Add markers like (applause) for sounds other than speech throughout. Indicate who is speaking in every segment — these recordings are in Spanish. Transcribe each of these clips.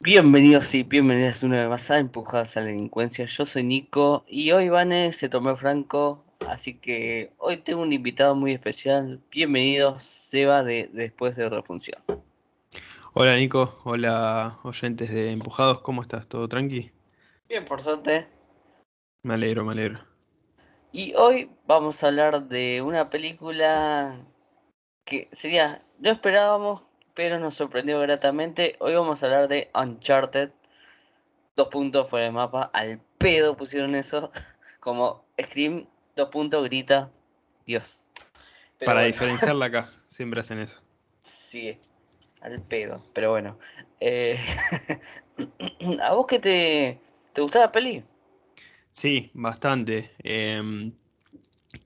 Speaker 1: Bienvenidos y bienvenidas una vez más a Empujadas a la Delincuencia. Yo soy Nico y hoy Vane se tomó Franco, así que hoy tengo un invitado muy especial. Bienvenido, Seba, de Después de otra función.
Speaker 2: Hola Nico, hola oyentes de Empujados, ¿cómo estás? ¿Todo tranqui?
Speaker 1: Bien, por suerte.
Speaker 2: Me alegro, me alegro.
Speaker 1: Y hoy vamos a hablar de una película que sería, no esperábamos pero nos sorprendió gratamente. Hoy vamos a hablar de Uncharted. Dos puntos fuera de mapa. Al pedo pusieron eso. (laughs) Como Scream, dos puntos, grita. Dios.
Speaker 2: Para diferenciarla (laughs) acá, siempre hacen eso.
Speaker 1: Sí, al pedo. Pero bueno. Eh, (laughs) ¿A vos qué te, te gustó la peli?
Speaker 2: Sí, bastante. Em,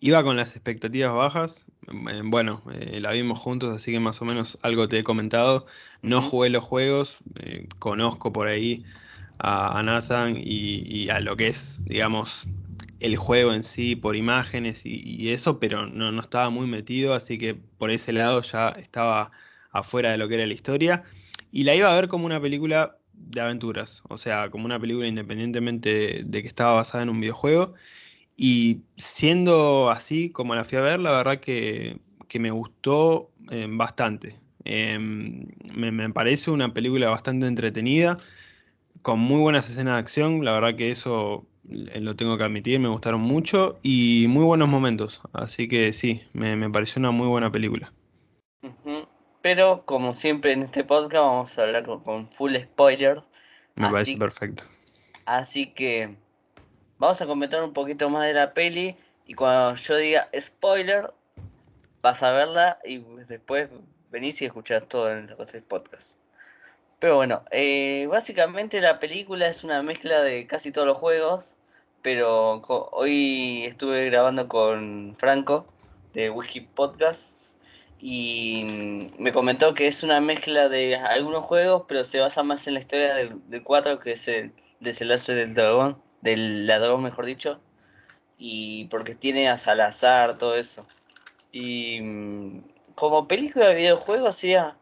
Speaker 2: iba con las expectativas bajas. Eh, bueno, eh, la vimos juntos, así que más o menos algo te he comentado. No jugué los juegos, eh, conozco por ahí a, Nathan y, a lo que es, digamos, el juego en sí, por imágenes y, eso, pero no, no, estaba muy metido, así que por ese lado ya estaba afuera de lo que era la historia. Y la iba a ver como una película de aventuras, o sea, como una película independientemente de que estaba basada en un videojuego. Y siendo así como la fui a ver, la verdad que, me gustó eh, bastante. Em, me, parece una película bastante entretenida, con muy buenas escenas de acción, la verdad que eso eh, lo tengo que admitir, me gustaron mucho y muy buenos momentos. Así que sí, me, pareció una muy buena película.
Speaker 1: Pero como siempre en este podcast vamos a hablar con, full spoiler.
Speaker 2: Me parece perfecto.
Speaker 1: Así que vamos a comentar un poquito más de la peli y cuando yo diga spoiler, vas a verla y después venís y escuchás todo en el podcast. Pero bueno, eh, básicamente la película es una mezcla de casi todos los juegos, pero hoy estuve grabando con Franco de Wiki Podcast y me comentó que es una mezcla de algunos juegos, pero se basa más en la historia del, 4, que es el desenlace del dragón del ladrón, mejor dicho, y porque tiene a Salazar, todo eso. Y mm, como película de videojuego, o sea,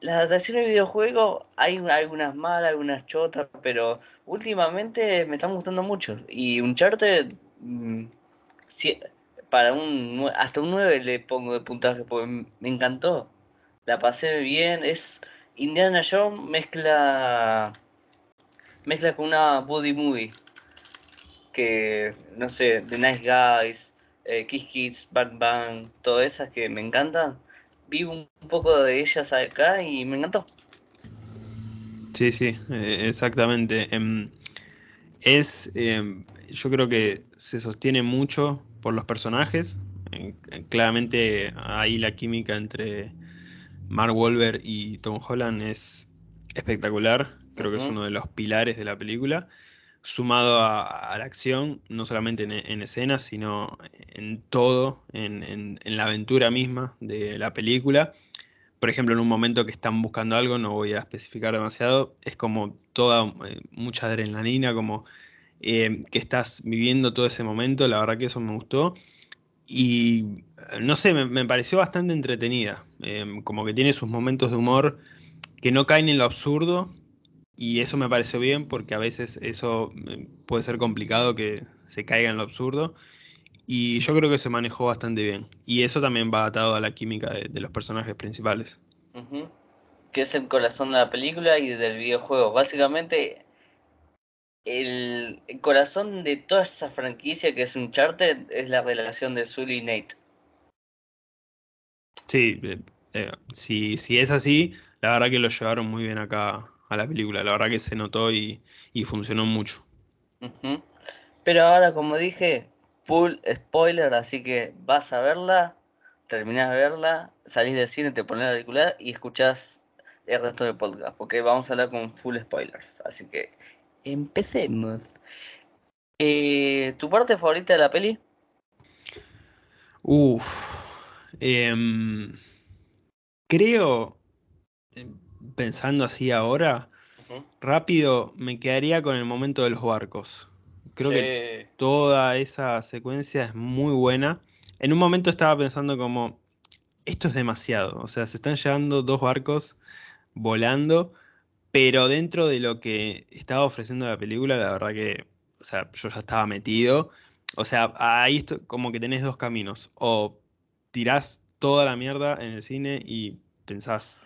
Speaker 1: las adaptaciones de videojuego hay algunas malas, algunas chotas, pero últimamente me están gustando mucho. Y un charter, mm, para un hasta un 9 le pongo de puntaje, porque me encantó. La pasé bien, es Indiana Jones mezcla mezcla con una body movie. Que, no sé, The Nice Guys, eh, Kiss Kids, Bang Bang, todas esas que me encantan. Vi un poco de ellas acá y me encantó.
Speaker 2: Sí, sí, eh, exactamente. Em, es, em, yo creo que se sostiene mucho por los personajes. Claramente ahí la química entre Mark Wahlberg y Tom Holland es espectacular creo que es uno de los pilares de la película, sumado a, la acción, no solamente en, escenas, sino en todo, en, la aventura misma de la película. Por ejemplo, en un momento que están buscando algo, no voy a especificar demasiado, es como toda, eh, mucha adrenalina, como eh, que estás viviendo todo ese momento, la verdad que eso me gustó. Y no sé, me, pareció bastante entretenida, eh, como que tiene sus momentos de humor que no caen en lo absurdo, y eso me pareció bien porque a veces eso eh, puede ser complicado que se caiga en lo absurdo. Y yo creo que se manejó bastante bien. Y eso también va atado a la química de, los personajes principales.
Speaker 1: Que es el corazón de la película y del videojuego. Básicamente, el, corazón de toda esa franquicia que es un charter es la relación de Sully y Nate.
Speaker 2: Sí, eh, eh, si, si es así, la verdad que lo llevaron muy bien acá a la película. La verdad que se notó y, funcionó mucho.
Speaker 1: Pero ahora, como dije, full spoiler, así que vas a verla, terminás de verla, salís del cine, te pones la película y escuchás el resto del podcast, porque vamos a hablar con full spoilers. Así que empecemos. Eh, ¿Tu parte favorita de la peli?
Speaker 2: Uf. Em, creo. Em, pensando así ahora, rápido, me quedaría con el momento de los barcos. Creo que toda esa secuencia es muy buena. En un momento estaba pensando como, esto es demasiado. O sea, se están llevando dos barcos volando, pero dentro de lo que estaba ofreciendo la película, la verdad que, o sea, yo ya estaba metido. O sea, ahí como que tenés dos caminos. O tirás toda la mierda en el cine y pensás,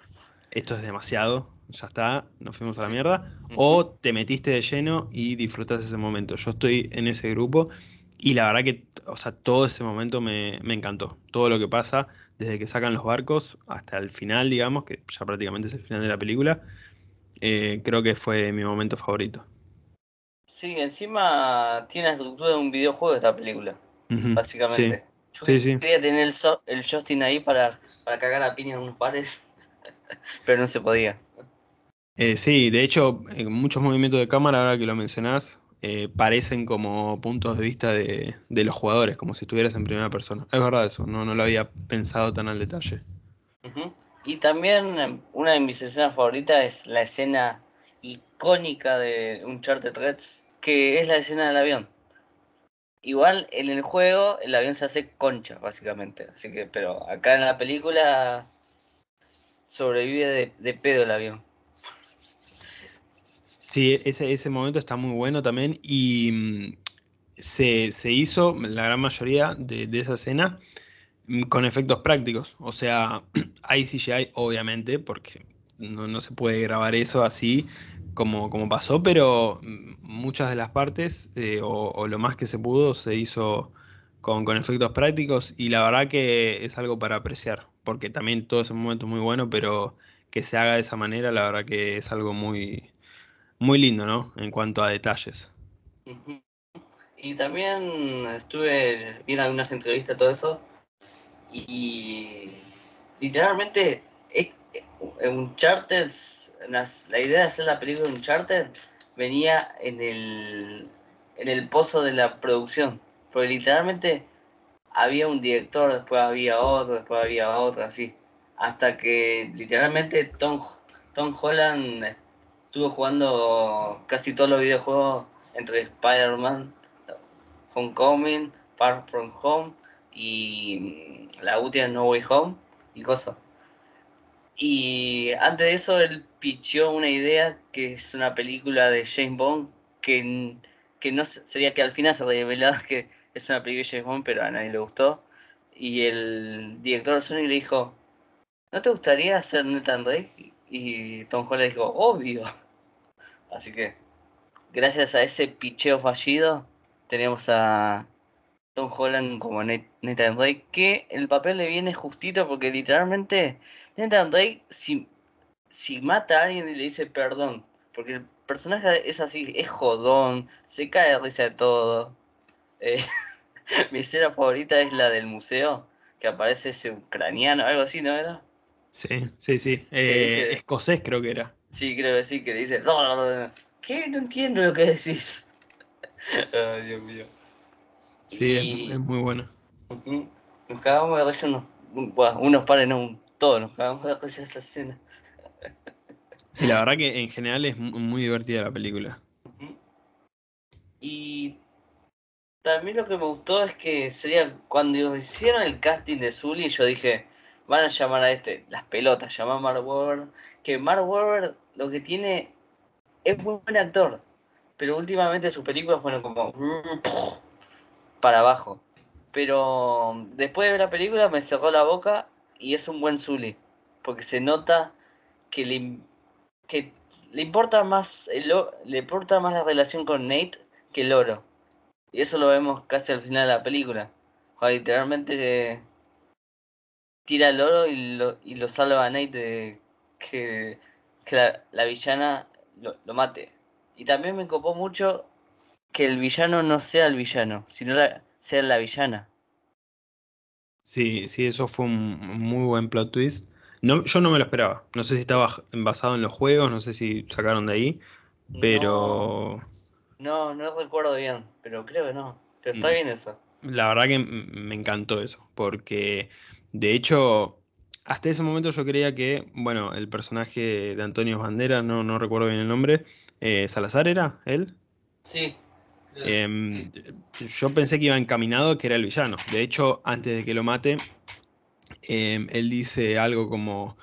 Speaker 2: esto es demasiado, ya está, nos fuimos a la mierda, o te metiste de lleno y disfrutas ese momento. Yo estoy en ese grupo y la verdad que, o sea, todo ese momento me, encantó. Todo lo que pasa, desde que sacan los barcos hasta el final, digamos, que ya prácticamente es el final de la película, eh, creo que fue mi momento favorito.
Speaker 1: Sí, encima tiene la estructura de un videojuego esta película, básicamente. Yo quería tener el, el Justin ahí para, para cagar a piña en unos pares, (laughs) pero no se podía.
Speaker 2: Eh, sí, de hecho, muchos movimientos de cámara, ahora que lo mencionás, eh, parecen como puntos de vista de, los jugadores, como si estuvieras en primera persona. Es verdad eso, no, no lo había pensado tan al detalle.
Speaker 1: Y también em, una de mis escenas favoritas es la escena icónica de Uncharted Reds, que es la escena del avión. Igual en el juego el avión se hace concha, básicamente. Así que, pero acá en la película sobrevive de, de pedo el avión.
Speaker 2: Sí, ese, ese momento está muy bueno también y mm, se, hizo la gran mayoría de, esa escena con efectos prácticos. O sea, (clears throat) hay CGI obviamente porque no, se puede grabar eso así como, como pasó, pero mm, muchas de las partes eh, o, lo más que se pudo se hizo con, con, efectos prácticos y la verdad que es algo para apreciar, porque también todo ese momento es muy bueno, pero que se haga de esa manera, la verdad que es algo muy, muy lindo, ¿no? En cuanto a detalles.
Speaker 1: Y también estuve viendo algunas entrevistas, todo eso, y literalmente Uncharted, la idea de hacer la película Uncharted venía en el, en el pozo de la producción, porque literalmente había un director, después había otro, después había otro, así, hasta que literalmente Tom, Tom Holland estuve jugando casi todos los videojuegos entre Spider-Man, Homecoming, Far From Home y la última No Way Home y cosas. Y antes de eso él pichó una idea que es una película de James Bond que, que no sería que al final se revelaba que es una película de James Bond, pero a nadie le gustó. Y el director de Sony le dijo, ¿no te gustaría hacer Nathan Drake? Y Tom Holland dijo, obvio. Así que, gracias a ese picheo fallido, tenemos a Tom Holland como Nathan Drake, que el papel le viene justito porque literalmente Nathan Drake, si, si mata a alguien y le dice perdón, porque el personaje es así, es jodón, se cae de risa de todo. Eh, (laughs) mi escena favorita es la del museo, que aparece ese ucraniano, algo así, ¿no era?
Speaker 2: Sí, sí, sí. Eh, escocés creo que era.
Speaker 1: Sí, creo que sí, que dice. ¿Qué? No entiendo lo que decís. (laughs) Ay, Dios mío.
Speaker 2: Sí, es, muy bueno.
Speaker 1: Nos cagamos de risa unos, unos pares, no, todos nos cagamos de risa esta escena. (laughs)
Speaker 2: Sí, la verdad que en general es muy divertida la película.
Speaker 1: Y también lo que me gustó es que sería cuando hicieron el casting de Zully, yo dije, van a llamar a este, las pelotas, llamar a Mark Wahlberg, que Mark Wahlberg lo que tiene es muy buen actor, pero últimamente sus películas fueron como para abajo. Pero después de ver la película me cerró la boca y es un buen Zully, porque se nota que le, que le importa más le importa más la relación con Nate que el oro. Y eso lo vemos casi al final de la película. O literalmente tira el oro y lo, y lo salva a Nate de que, la, villana lo, mate. Y también me copó mucho que el villano no sea el villano, sino la, sea la villana.
Speaker 2: Sí, sí, eso fue un muy buen plot twist. No, yo no me lo esperaba. No sé si estaba basado en los juegos, no sé si sacaron de ahí, pero...
Speaker 1: No, no, recuerdo bien, pero creo que no. Pero está mm. bien eso.
Speaker 2: La verdad que me encantó eso, porque de hecho, hasta ese momento yo creía que, bueno, el personaje de Antonio Banderas, no, no recuerdo bien el nombre, eh, Salazar era él.
Speaker 1: Sí.
Speaker 2: Em, yo pensé que iba encaminado que era el villano. De hecho, antes de que lo mate, em, él dice algo como,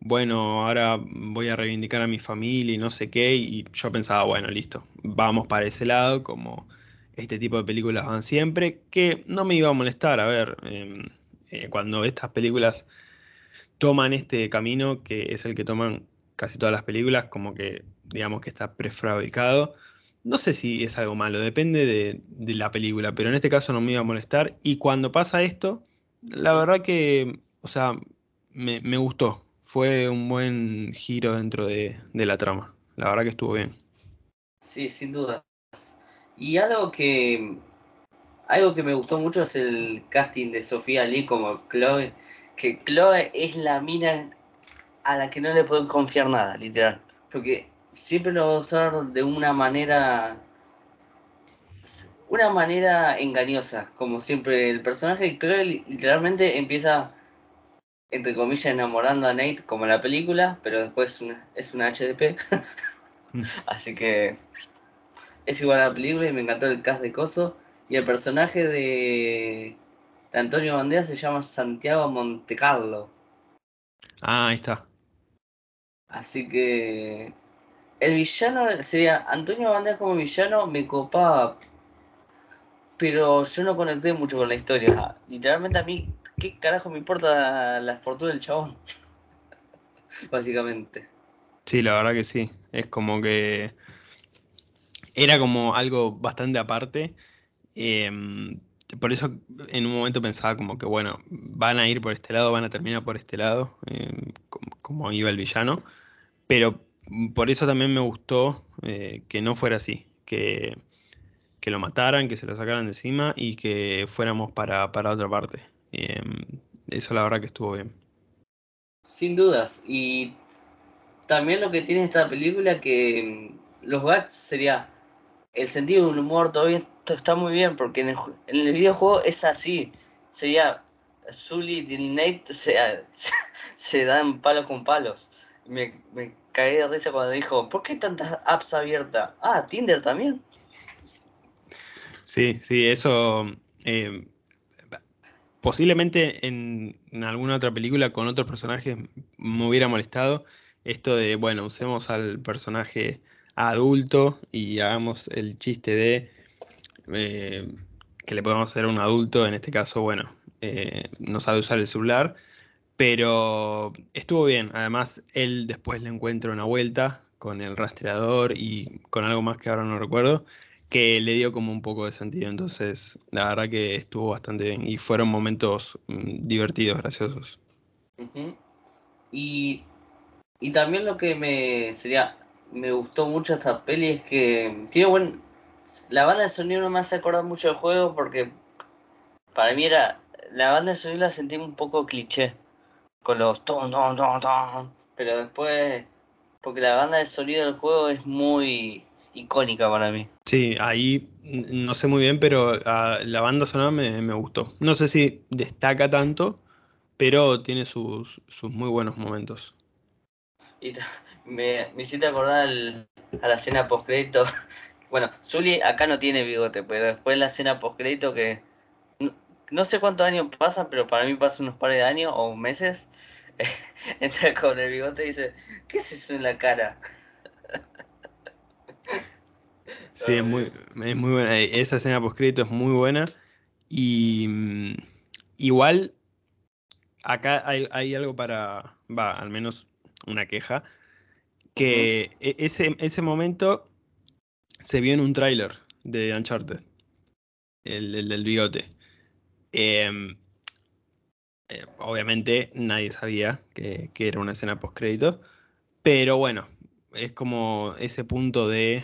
Speaker 2: bueno, ahora voy a reivindicar a mi familia y no sé qué, y yo pensaba, bueno, listo, vamos para ese lado, como este tipo de películas van siempre, que no me iba a molestar, a ver, em, eh, cuando estas películas toman este camino, que es el que toman casi todas las películas, como que digamos que está prefabricado. No sé si es algo malo, depende de, la película, pero en este caso no me iba a molestar. Y cuando pasa esto, la verdad que, o sea, me, gustó. Fue un buen giro dentro de, de, la trama. La verdad que estuvo bien.
Speaker 1: Sí, sin duda. Y algo que algo que me gustó mucho es el casting de Sofía Lee como Chloe que Chloe es la mina a la que no le pueden confiar nada, literal. Porque siempre lo va a usar de una manera. Una manera engañosa. Como siempre, el personaje de Chloe literalmente empieza, entre comillas, enamorando a Nate, como en la película, pero después es una HDP. Mm. (laughs) Así que es igual a la película y me encantó el cast de Coso. Y el personaje de Antonio Banderas se llama Santiago Montecarlo.
Speaker 2: Ah, ahí está.
Speaker 1: Así que el villano sería Antonio Banderas como villano me copaba, pero yo no conecté mucho con la historia. Literalmente a mí, ¿qué carajo me importa la fortuna del chabón? (laughs) Básicamente.
Speaker 2: Sí, la verdad que sí. Es como que era como algo bastante aparte. Eh, por eso en un momento pensaba como que, bueno, van a ir por este lado, van a terminar por este lado, eh, como, iba el villano. Pero por eso también me gustó eh, que no fuera así, que, que, lo mataran, que se lo sacaran de encima y que fuéramos para, otra parte. Em, eso la verdad que estuvo bien.
Speaker 1: Sin dudas. Y también lo que tiene esta película que mm, los Gats sería el sentido del humor todavía está muy bien, porque en el, videojuego es así. Sería Zully y Nate se, (laughs) se, dan palos con palos. Me caí de risa cuando dijo, ¿por qué tantas apps abiertas? Ah, Tinder también.
Speaker 2: Sí, sí, eso eh, posiblemente en, alguna otra película con otros personajes me hubiera molestado esto de, bueno, usemos al personaje adulto y hagamos el chiste de eh, que le podemos hacer a un adulto, en este caso, bueno, eh, no sabe usar el celular, pero estuvo bien. Además, él después le encuentra una vuelta con el rastreador y con algo más que ahora no recuerdo, que le dio como un poco de sentido. Entonces, la verdad que estuvo bastante bien y fueron momentos mm, divertidos, graciosos.
Speaker 1: y, y también lo que me sería me gustó mucho esta peli es que tiene buen. La banda de sonido no me hace acordar mucho del juego porque para mí era. La banda de sonido la sentí un poco cliché. Con los ton, ton, ton, ton. Pero después. Porque la banda de sonido del juego es muy icónica para mí.
Speaker 2: Sí, ahí no sé muy bien, pero ah, la banda sonora me, me, gustó. No sé si destaca tanto, pero tiene sus, sus muy buenos momentos.
Speaker 1: Y me, me hiciste acordar a la escena postcrédito. (laughs) Bueno, Zully acá no tiene bigote, pero después la escena postcrédito que no, sé cuántos años pasan, pero para mí pasa unos pares de años o meses. (laughs) entra con el bigote y dice, ¿qué es eso en la cara?
Speaker 2: Sí, es muy, es muy buena. Esa escena postcrédito es muy buena. Y mm, igual, acá hay, hay algo para, va, al menos una queja, que e, ese, ese momento se vio en un tráiler de Uncharted, el, del bigote. Em, eh, obviamente nadie sabía que, era una escena post crédito, pero bueno, es como ese punto de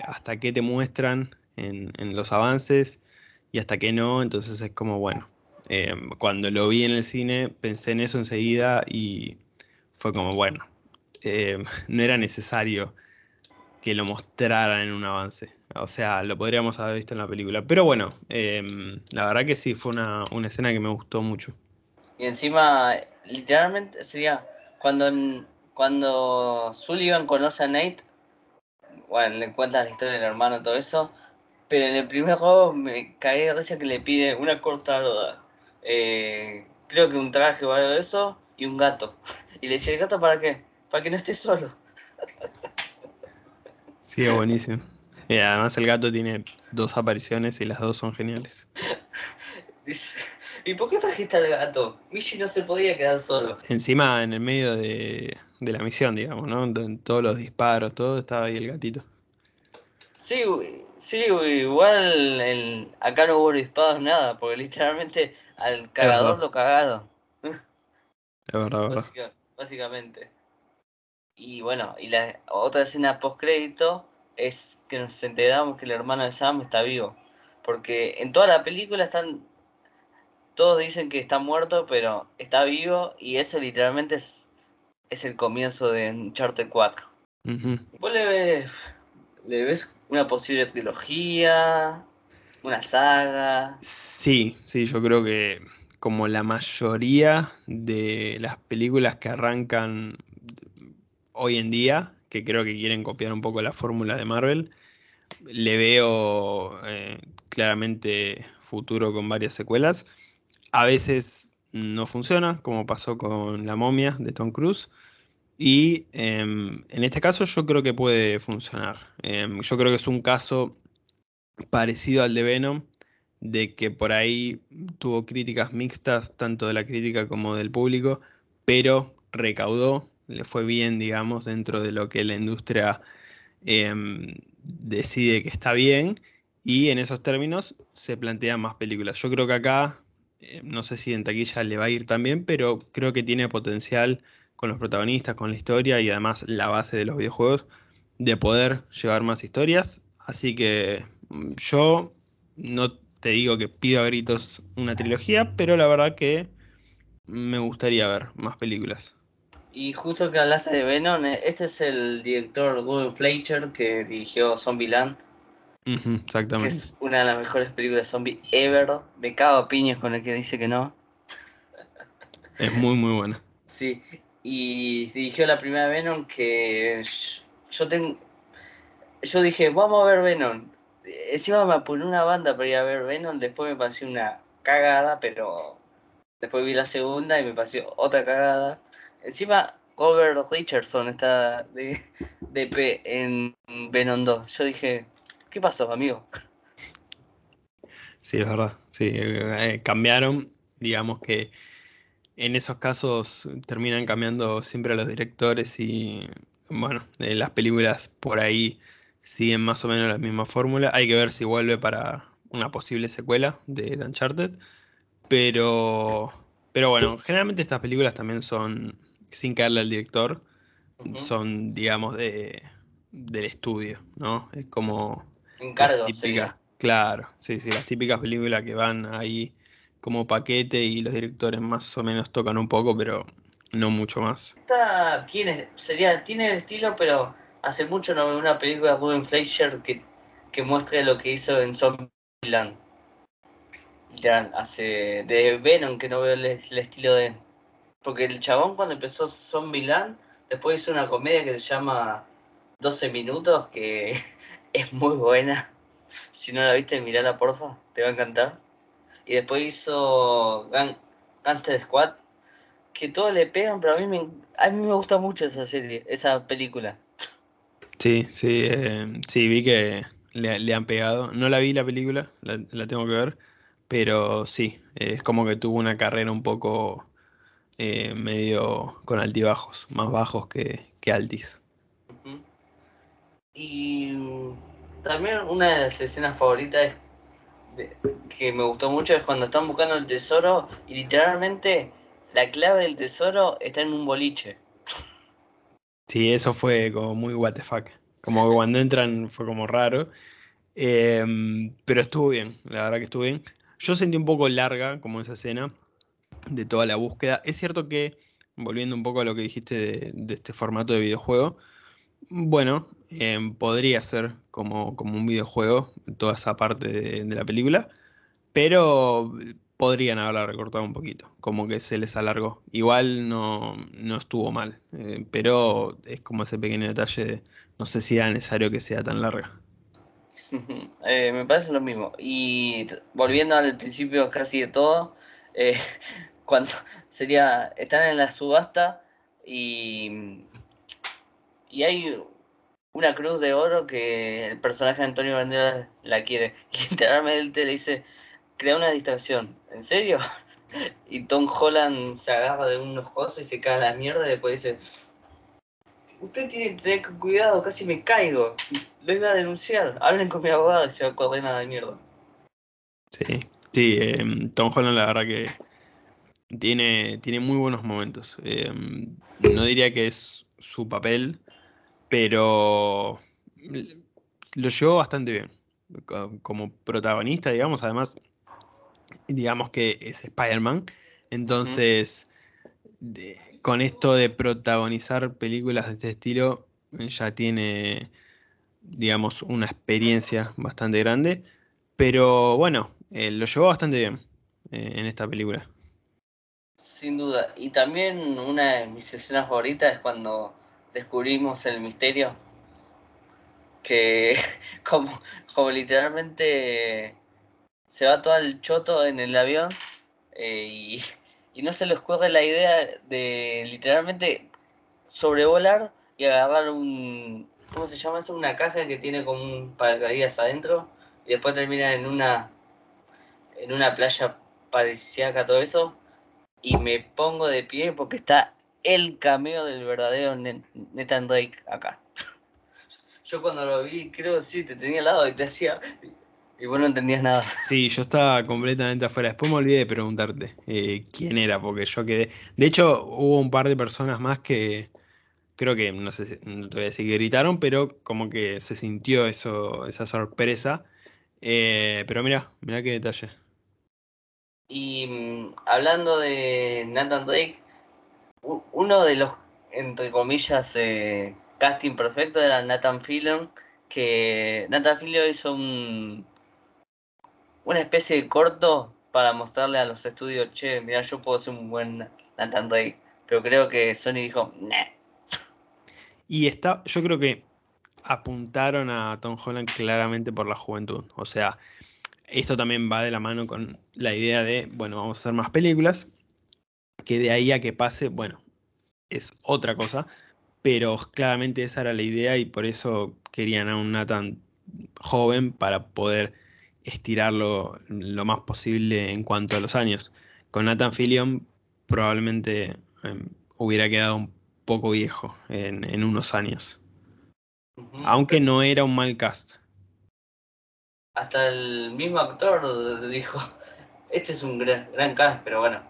Speaker 2: hasta qué te muestran en, los avances y hasta qué no, entonces es como bueno. Em, cuando lo vi en el cine pensé en eso enseguida y fue como bueno, eh, (laughs) no era necesario que lo mostraran en un avance. O sea, lo podríamos haber visto en la película. Pero bueno, em, la verdad que sí, fue una, escena que me gustó mucho.
Speaker 1: Y encima, literalmente sería cuando, cuando Sullivan conoce a Nate, bueno, le cuenta la historia del hermano todo eso, pero en el primer juego me caí de risa que le pide una cortada, eh, creo que un traje o algo de eso, y un gato. (laughs) Y le dice, ¿el gato para qué? Para que no esté solo. (laughs)
Speaker 2: Sí, es buenísimo. (laughs) Y además el gato tiene dos apariciones y las dos son geniales.
Speaker 1: Dice, (laughs) ¿y por qué trajiste al gato? Michi no se podía quedar solo.
Speaker 2: Encima, en el medio de, de la misión, digamos, ¿no? En todos los disparos, todo, estaba ahí el gatito.
Speaker 1: Sí, sí, igual el, acá no hubo disparos nada, porque literalmente al cagador lo cagaron. (laughs)
Speaker 2: Es verdad, verdad.
Speaker 1: básicamente. Y bueno, y la otra escena post crédito es que nos enteramos que el hermano de Sam está vivo. Porque en toda la película están. Todos dicen que está muerto, pero está vivo. Y eso literalmente es, es el comienzo de Uncharted 4. ¿Vos le ves, le ves una posible trilogía? ¿Una saga?
Speaker 2: Sí, sí, yo creo que como la mayoría de las películas que arrancan hoy en día, que creo que quieren copiar un poco la fórmula de Marvel, le veo eh, claramente futuro con varias secuelas. A veces no funciona, como pasó con La momia de Tom Cruise. Y em, en este caso yo creo que puede funcionar. Em, yo creo que es un caso parecido al de Venom, de que por ahí tuvo críticas mixtas, tanto de la crítica como del público, pero recaudó le fue bien, digamos, dentro de lo que la industria em, decide que está bien, y en esos términos se plantean más películas. Yo creo que acá, eh, no sé si en taquilla le va a ir también, pero creo que tiene potencial con los protagonistas, con la historia y además la base de los videojuegos de poder llevar más historias. Así que mm, yo no te digo que pido a gritos una trilogía, pero la verdad que me gustaría ver más películas.
Speaker 1: Y justo que hablaste de Venom, eh, este es el director Gordon Fletcher que dirigió Zombieland.
Speaker 2: exactamente.
Speaker 1: Que es una de las mejores películas de zombie ever. Me cago a piñas con el que dice que no.
Speaker 2: Es muy, muy buena.
Speaker 1: Sí, y dirigió la primera Venom que yo tengo. Yo dije, vamos a ver Venom. Encima me puse una banda para ir a ver Venom, después me pareció una cagada, pero después vi la segunda y me pareció otra cagada. Encima, Robert Richardson está de, P en Venom 2. Yo dije, ¿qué pasó, amigo?
Speaker 2: Sí, es verdad. Sí, eh, cambiaron. Digamos que en esos casos terminan cambiando siempre los directores y, bueno, las películas por ahí siguen más o menos la misma fórmula. Hay que ver si vuelve para una posible secuela de Uncharted. Pero, pero bueno, generalmente estas películas también son sin caerle al director, son, digamos, de, del estudio, ¿no? Es como...
Speaker 1: Encargo,
Speaker 2: Claro, sí, sí, las típicas películas que van ahí como paquete y los directores más o menos tocan un poco, pero no mucho más.
Speaker 1: Esta tiene, sería, tiene el estilo, pero hace mucho no veo una película de Ruben Fleischer que, que muestre lo que hizo en Zombieland. Ya hace de Venom que no veo el estilo de porque el chabón cuando empezó Zombieland, después hizo una comedia que se llama 12 minutos, que (laughs) es muy buena. Si no la viste, mirala porfa, te va a encantar. Y después hizo Gangster Squad, que todos le pegan, pero a mí me, a mí me gusta mucho esa serie, esa película.
Speaker 2: Sí, sí, eh, sí, vi que le, han pegado. No la vi la película, la, la tengo que ver, pero sí, es como que tuvo una carrera un poco eh, medio con altibajos, más bajos que, altis.
Speaker 1: Y también una de las escenas favoritas que me gustó mucho es cuando están buscando el tesoro y literalmente la clave del tesoro está en un boliche.
Speaker 2: Sí, eso fue como muy what the fuck. Como cuando entran fue como raro. Em, pero estuvo bien, la verdad que estuvo bien. Yo sentí un poco larga como esa escena de toda la búsqueda. Es cierto que, volviendo un poco a lo que dijiste de, este formato de videojuego, bueno, em, podría ser como, como, un videojuego toda esa parte de, la película, pero podrían haberla recortado un poquito, como que se les alargó. Igual no, no estuvo mal, eh, pero es como ese pequeño detalle de no sé si era necesario que sea tan larga. (laughs)
Speaker 1: Eh, me parece lo mismo. Y volviendo al principio casi de todo, eh, cuando (laughs) sería, están en la subasta y, y hay una cruz de oro que el personaje de Antonio Banderas la quiere. (laughs) Literalmente le dice, crea una distracción. ¿En serio? (laughs) Y Tom Holland se agarra de unos cosas y se cae a la mierda y después dice, usted tiene que tener cuidado, casi me caigo. Lo iba a denunciar. Hablen con mi abogado y se va a correr nada de mierda.
Speaker 2: Sí, sí, em, Tom Holland la verdad que tiene, tiene muy buenos momentos. Em, no diría que es su papel, pero lo llevó bastante bien. Como protagonista, digamos, además, digamos que es Spider-Man. Entonces, con esto de protagonizar películas de este estilo, ya tiene, digamos, una experiencia bastante grande. Pero bueno, eh, lo llevó bastante bien eh, en esta película.
Speaker 1: Sin duda. Y también una de mis escenas favoritas es cuando descubrimos el misterio. Que (laughs) como, como literalmente se va todo el choto en el avión eh, y, y, no se les ocurre la idea de literalmente sobrevolar y agarrar un... ¿Cómo se llama eso? Una caja que tiene como un paracaídas adentro y después termina en una en una playa paradisíaca todo eso y me pongo de pie porque está el cameo del verdadero Nathan Drake acá. (laughs) Yo cuando lo vi, creo sí, te tenía al lado y te hacía... Y vos no entendías nada.
Speaker 2: Sí, yo estaba completamente afuera. Después me olvidé de preguntarte eh, quién era, porque yo quedé... De hecho, hubo un par de personas más que creo que, no sé, no te voy a decir que gritaron, pero como que se sintió eso, esa sorpresa. Eh, pero mira, mira qué detalle.
Speaker 1: Y mm, hablando de Nathan Drake, uno de los, entre comillas, eh, casting perfecto era Nathan Fillion, que Nathan Fillion hizo un, una especie de corto para mostrarle a los estudios, che, mira, yo puedo ser un buen Nathan Drake, pero creo que Sony dijo, nah.
Speaker 2: Y está, yo creo que apuntaron a Tom Holland claramente por la juventud, o sea, esto también va de la mano con la idea de, bueno, vamos a hacer más películas, que de ahí a que pase, bueno, es otra cosa, pero claramente esa era la idea y por eso querían a un Nathan joven para poder estirarlo lo más posible en cuanto a los años. Con Nathan Fillion probablemente em, hubiera quedado un poco viejo en, unos años. Aunque no era un mal cast
Speaker 1: hasta el mismo actor dijo, este es un gran, gran cast, pero bueno,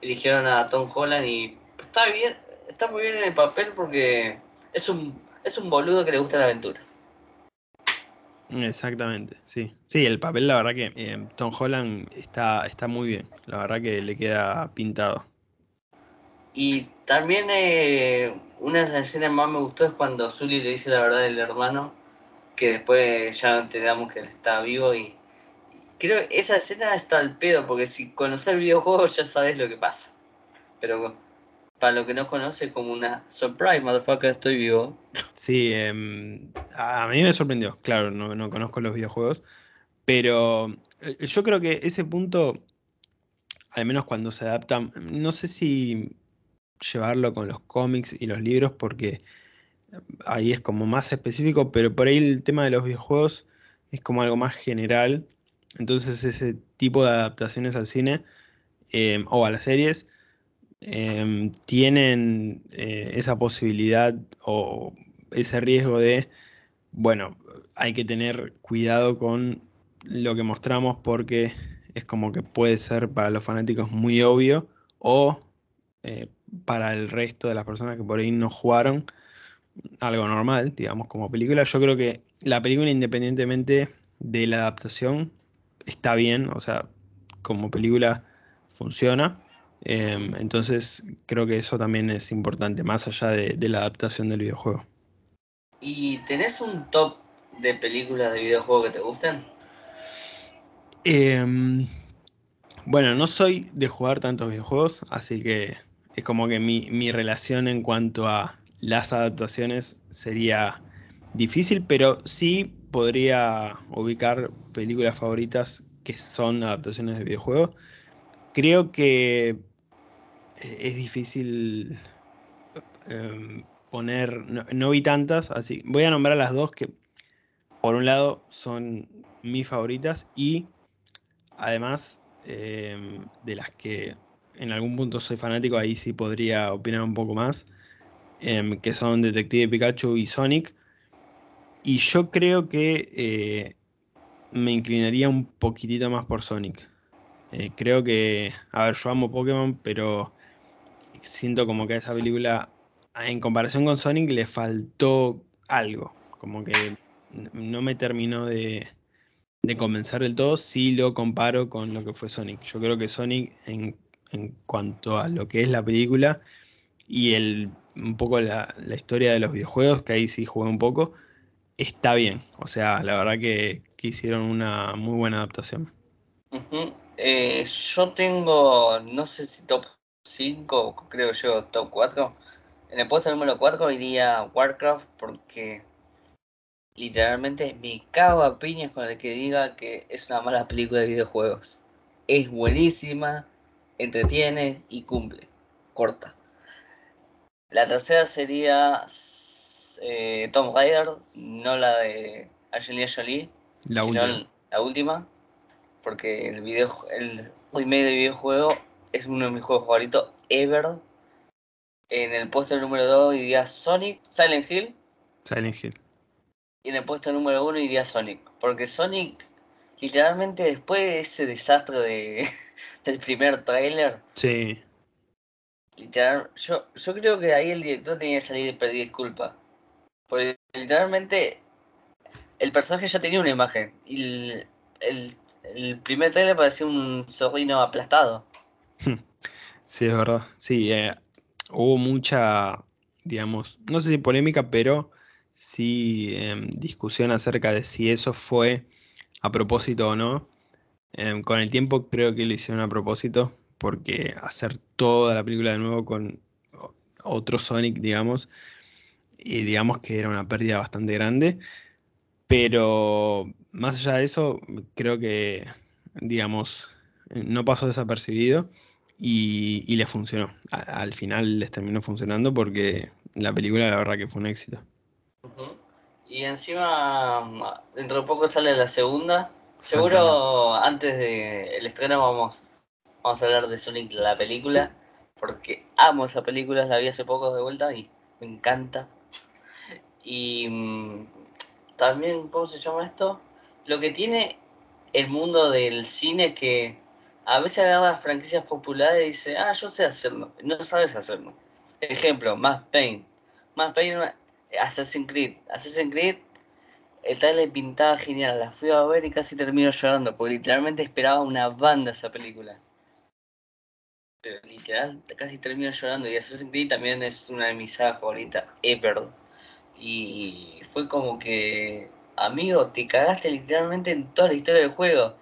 Speaker 1: eligieron a Tom Holland y está bien, está muy bien en el papel porque es un, es un boludo que le gusta la aventura.
Speaker 2: Exactamente, sí. Sí, el papel, la verdad que eh, Tom Holland está, está muy bien. La verdad que le queda pintado.
Speaker 1: Y también eh, una de las escenas más me gustó es cuando Zully le dice la verdad del hermano que después ya enteramos que él está vivo y, creo que esa escena está al pedo, porque si conoces el videojuego ya sabes lo que pasa. Pero para lo que no conoce, como una surprise, motherfucker, estoy vivo. (laughs)
Speaker 2: Sí, em, a mí me sorprendió, claro, no, no conozco los videojuegos, pero eh, yo creo que ese punto, al menos cuando se adapta, no sé si llevarlo con los cómics y los libros, porque ahí es como más específico, pero por ahí el tema de los videojuegos es como algo más general. Entonces ese tipo de adaptaciones al cine em, o a las series em, tienen eh, esa posibilidad o ese riesgo de, bueno, hay que tener cuidado con lo que mostramos porque es como que puede ser para los fanáticos muy obvio o eh, para el resto de las personas que por ahí no jugaron algo normal, digamos, como película. Yo creo que la película, independientemente de la adaptación, está bien, o sea, como película funciona. Em, entonces creo que eso también es importante, más allá de, la adaptación del videojuego.
Speaker 1: ¿Y tenés un top de películas de videojuego que te gusten?
Speaker 2: Em, Bueno, no soy de jugar tantos videojuegos, así que es como que mi, mi relación en cuanto a las adaptaciones sería difícil, pero sí podría ubicar películas favoritas que son adaptaciones de videojuegos. Creo que eh, es difícil em, poner, no, vi tantas, así voy a nombrar las dos que por un lado son mis favoritas y además em, de las que en algún punto soy fanático, ahí sí podría opinar un poco más, em, que son Detective Pikachu y Sonic. Y yo creo que eh, me inclinaría un poquitito más por Sonic. Eh, creo que, a ver, yo amo Pokémon, pero siento como que a esa película, en comparación con Sonic, le faltó algo. Como que no me terminó de, de convencer del todo si lo comparo con lo que fue Sonic. Yo creo que Sonic, en, en cuanto a lo que es la película y el, un poco la, la historia de los videojuegos, que ahí sí jugué un poco, está bien. O sea, la verdad que, hicieron una muy buena adaptación.
Speaker 1: Eh, yo tengo, no sé si top 5, creo yo, top 4. En el puesto número 4 iría Warcraft porque literalmente me cago a piñas con el que diga que es una mala película de videojuegos. Es buenísima, entretiene y cumple. Corta. La tercera sería eh, Tom Raider, no la de Angelina Jolie,
Speaker 2: la
Speaker 1: sino
Speaker 2: última.
Speaker 1: la última, porque el video, el remake de videojuego es uno de mis juegos favoritos ever. En el puesto número 2 iría Sonic, Silent Hill.
Speaker 2: Silent Hill.
Speaker 1: Y en el puesto número 1 iría Sonic, porque Sonic literalmente después de ese desastre de, (laughs) del primer trailer.
Speaker 2: Sí.
Speaker 1: Literal, yo, yo creo que ahí el director tenía que salir y pedir disculpas. Porque literalmente el personaje ya tenía una imagen. Y el, primer trailer parecía un zorrino aplastado. (laughs)
Speaker 2: Sí, es verdad. Sí, eh, hubo mucha, digamos, no sé si polémica, pero sí em, discusión acerca de si eso fue a propósito o no. Em, con el tiempo creo que lo hicieron a propósito, porque hacer toda la película de nuevo con otro Sonic, digamos, y digamos que era una pérdida bastante grande. Pero más allá de eso, creo que, digamos, no pasó desapercibido y, le funcionó. al final les terminó funcionando porque la película la verdad que fue un éxito.
Speaker 1: Y encima, dentro de poco sale la segunda. Seguro antes del estreno vamos, vamos a hablar de Sonic, la película, porque amo esa película, la vi hace poco de vuelta y me encanta. Y mm, también, ¿cómo se llama esto? Lo que tiene el mundo del cine que a veces agarra las franquicias populares y dice, ah, yo sé hacerlo. No sabes hacerlo. Ejemplo, Mass Pain. Mass Pain, Assassin's Creed. Assassin's Creed, el trailer pintaba genial. La fui a ver y casi termino llorando, porque literalmente esperaba una banda esa película. Literal, casi termino llorando. Y Assassin's Creed también es una de mis sagas favoritas ever. Y fue como que, amigo, te cagaste literalmente en toda la historia del juego.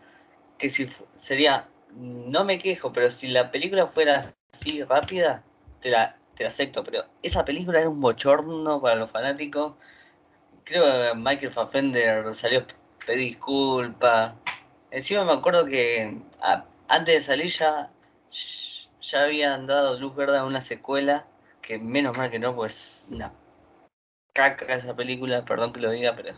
Speaker 1: Que si sería, no me quejo, pero si la película fuera así rápida, te la, te acepto. Pero esa película era un bochorno para los fanáticos. Creo que Michael Fassbender salió pedir disculpas. Encima me acuerdo que antes de salir ya, ya habían dado luz verde a una secuela. Que menos mal que no, pues una caca esa película, perdón que lo diga, pero.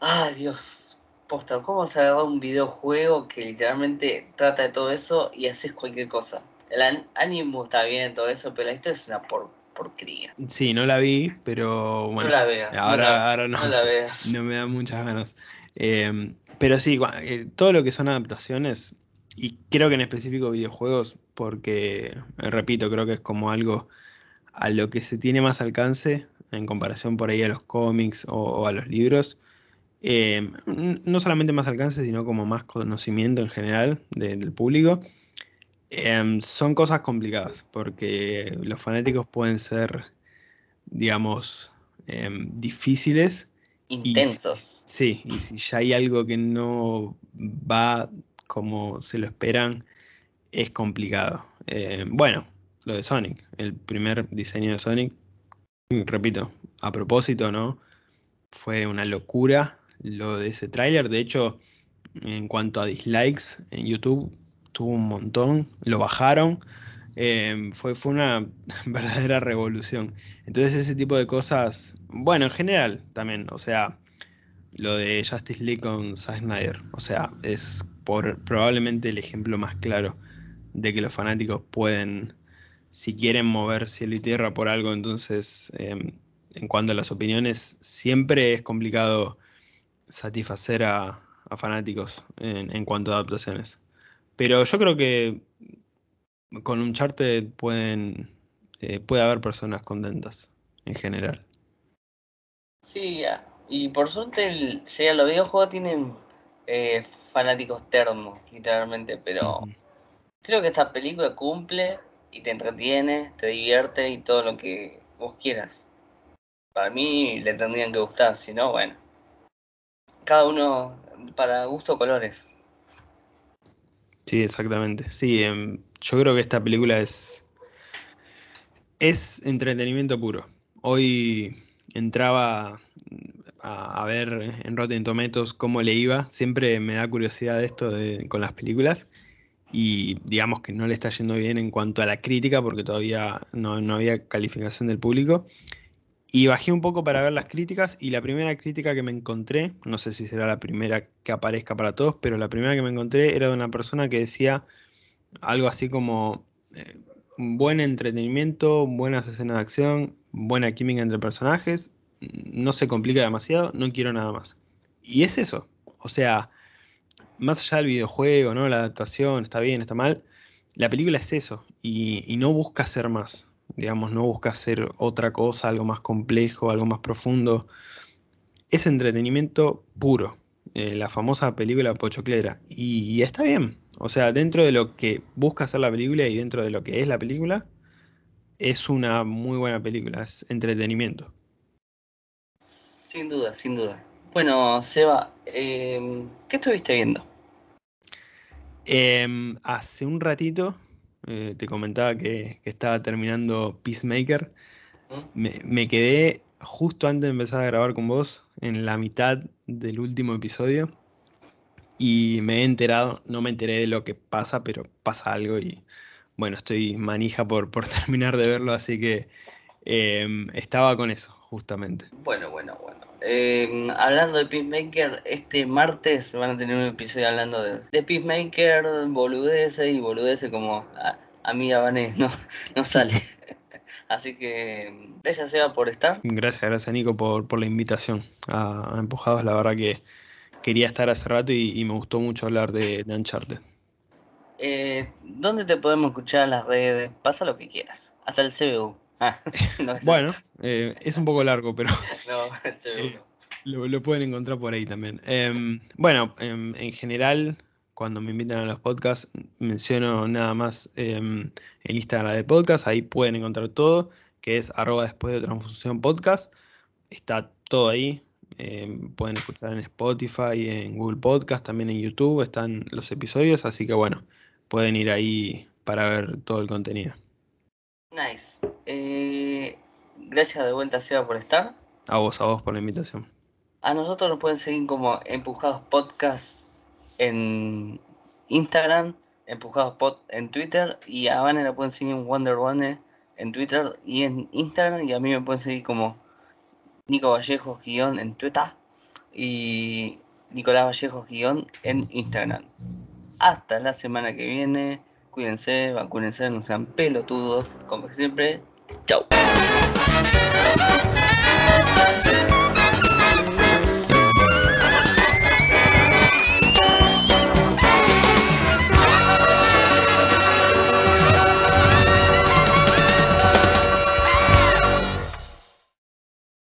Speaker 1: Ah, Dios. Posta, ¿cómo se agarra un videojuego que literalmente trata de todo eso y haces cualquier cosa? El ánimo está bien, todo eso, pero esto es una por, porquería.
Speaker 2: Sí, no la vi, pero bueno.
Speaker 1: No la veas.
Speaker 2: Ahora no, ahora no.
Speaker 1: No la veas. (laughs)
Speaker 2: No me da muchas ganas. Em, pero sí, eh, todo lo que son adaptaciones, y creo que en específico videojuegos, porque, eh, repito, creo que es como algo a lo que se tiene más alcance en comparación por ahí a los cómics o, a los libros. Eh, no solamente más alcance, sino como más conocimiento en general del público. Em, son cosas complicadas, porque los fanáticos pueden ser, digamos, em, difíciles.
Speaker 1: Intensos.
Speaker 2: sí, y si ya hay algo que no va como se lo esperan, es complicado. Eh, bueno, lo de Sonic, el primer diseño de Sonic, repito, a propósito, ¿no? Fue una locura lo de ese tráiler. De hecho, en cuanto a dislikes en YouTube, tuvo un montón, lo bajaron. Eh, fue, fue una (laughs) verdadera revolución. Entonces ese tipo de cosas, bueno, en general también, o sea, lo de Justice League con Zack Snyder, o sea, es por, probablemente el ejemplo más claro de que los fanáticos pueden, si quieren mover cielo y tierra por algo, entonces em, en cuanto a las opiniones, siempre es complicado satisfacer a, fanáticos en, cuanto a adaptaciones. Pero yo creo que con un charte pueden, eh, puede haber personas contentas en general.
Speaker 1: Sí, y por suerte, el, sea, los videojuegos tienen eh, fanáticos termos, literalmente, pero creo que esta película cumple y te entretiene, te divierte y todo lo que vos quieras. Para mí le tendrían que gustar, si no, bueno. Cada uno para gusto colores.
Speaker 2: Sí, exactamente. Sí, em, yo creo que esta película es es entretenimiento puro. Hoy entraba a, ver en Rotten Tomatoes cómo le iba. Siempre me da curiosidad esto de, con las películas. Y digamos que no le está yendo bien en cuanto a la crítica, porque todavía no, había calificación del público. Y bajé un poco para ver las críticas y la primera crítica que me encontré, no sé si será la primera que aparezca para todos, pero la primera que me encontré era de una persona que decía algo así como eh, buen entretenimiento, buenas escenas de acción, buena química entre personajes no se complica demasiado, no quiero nada más. Y es eso. O sea, más allá del videojuego, ¿no? La adaptación, está bien, está mal. La película es eso. Y, no busca ser más. Digamos, no busca hacer otra cosa, algo más complejo, algo más profundo. Es entretenimiento puro. Eh, la famosa película Pochoclera. Y, y está bien. O sea, dentro de lo que busca hacer la película y dentro de lo que es la película, es una muy buena película. Es entretenimiento.
Speaker 1: Sin duda, sin duda. Bueno, Seba, em, ¿qué estuviste viendo?
Speaker 2: Em, hace un ratito eh, te comentaba que, estaba terminando Peacemaker. ¿Mm? Me, quedé justo antes de empezar a grabar con vos, en la mitad del último episodio. Y me he enterado, no me enteré de lo que pasa, pero pasa algo y bueno, estoy manija por, por (laughs) terminar de verlo, así que em, estaba con eso, justamente.
Speaker 1: Bueno, bueno, bueno. Em, hablando de Peacemaker, este martes van a tener un episodio hablando de, de Peacemaker, boludeces y boludeces como a, a mí no, (laughs) no sale. (laughs) Así que gracias Seba por estar.
Speaker 2: Gracias, gracias Nico por, por la invitación a, Empujados. La verdad que quería estar hace rato y, me gustó mucho hablar de, de Uncharted.
Speaker 1: Eh, ¿Dónde te podemos escuchar en las redes? Pasa lo que quieras. Hasta el CBU.
Speaker 2: Ah, (laughs) bueno, eh, es un poco largo, pero (laughs) (laughs) eh, lo, pueden encontrar por ahí también. Em, bueno, em, en general, cuando me invitan a los podcasts, menciono nada más em, el Instagram de podcast, ahí pueden encontrar todo, que es arroba después de transfusión podcast. Está todo ahí. pueden escuchar en Spotify, en Google Podcast, también en YouTube están los episodios, así que bueno, pueden ir ahí para ver todo el contenido.
Speaker 1: Nice. Eh, gracias de vuelta, Seba, por estar.
Speaker 2: A vos, a vos por la invitación.
Speaker 1: A nosotros nos pueden seguir como Empujados Podcast en Instagram, Empujados Pod en Twitter y a Vane la pueden seguir en Wonder One en Twitter y en Instagram y a mí me pueden seguir como Nico Vallejos guion en Twitter y Nicolás Vallejos guion en Instagram. Hasta la semana que viene. Cuídense, vacúnense, no sean pelotudos. Como siempre, chau.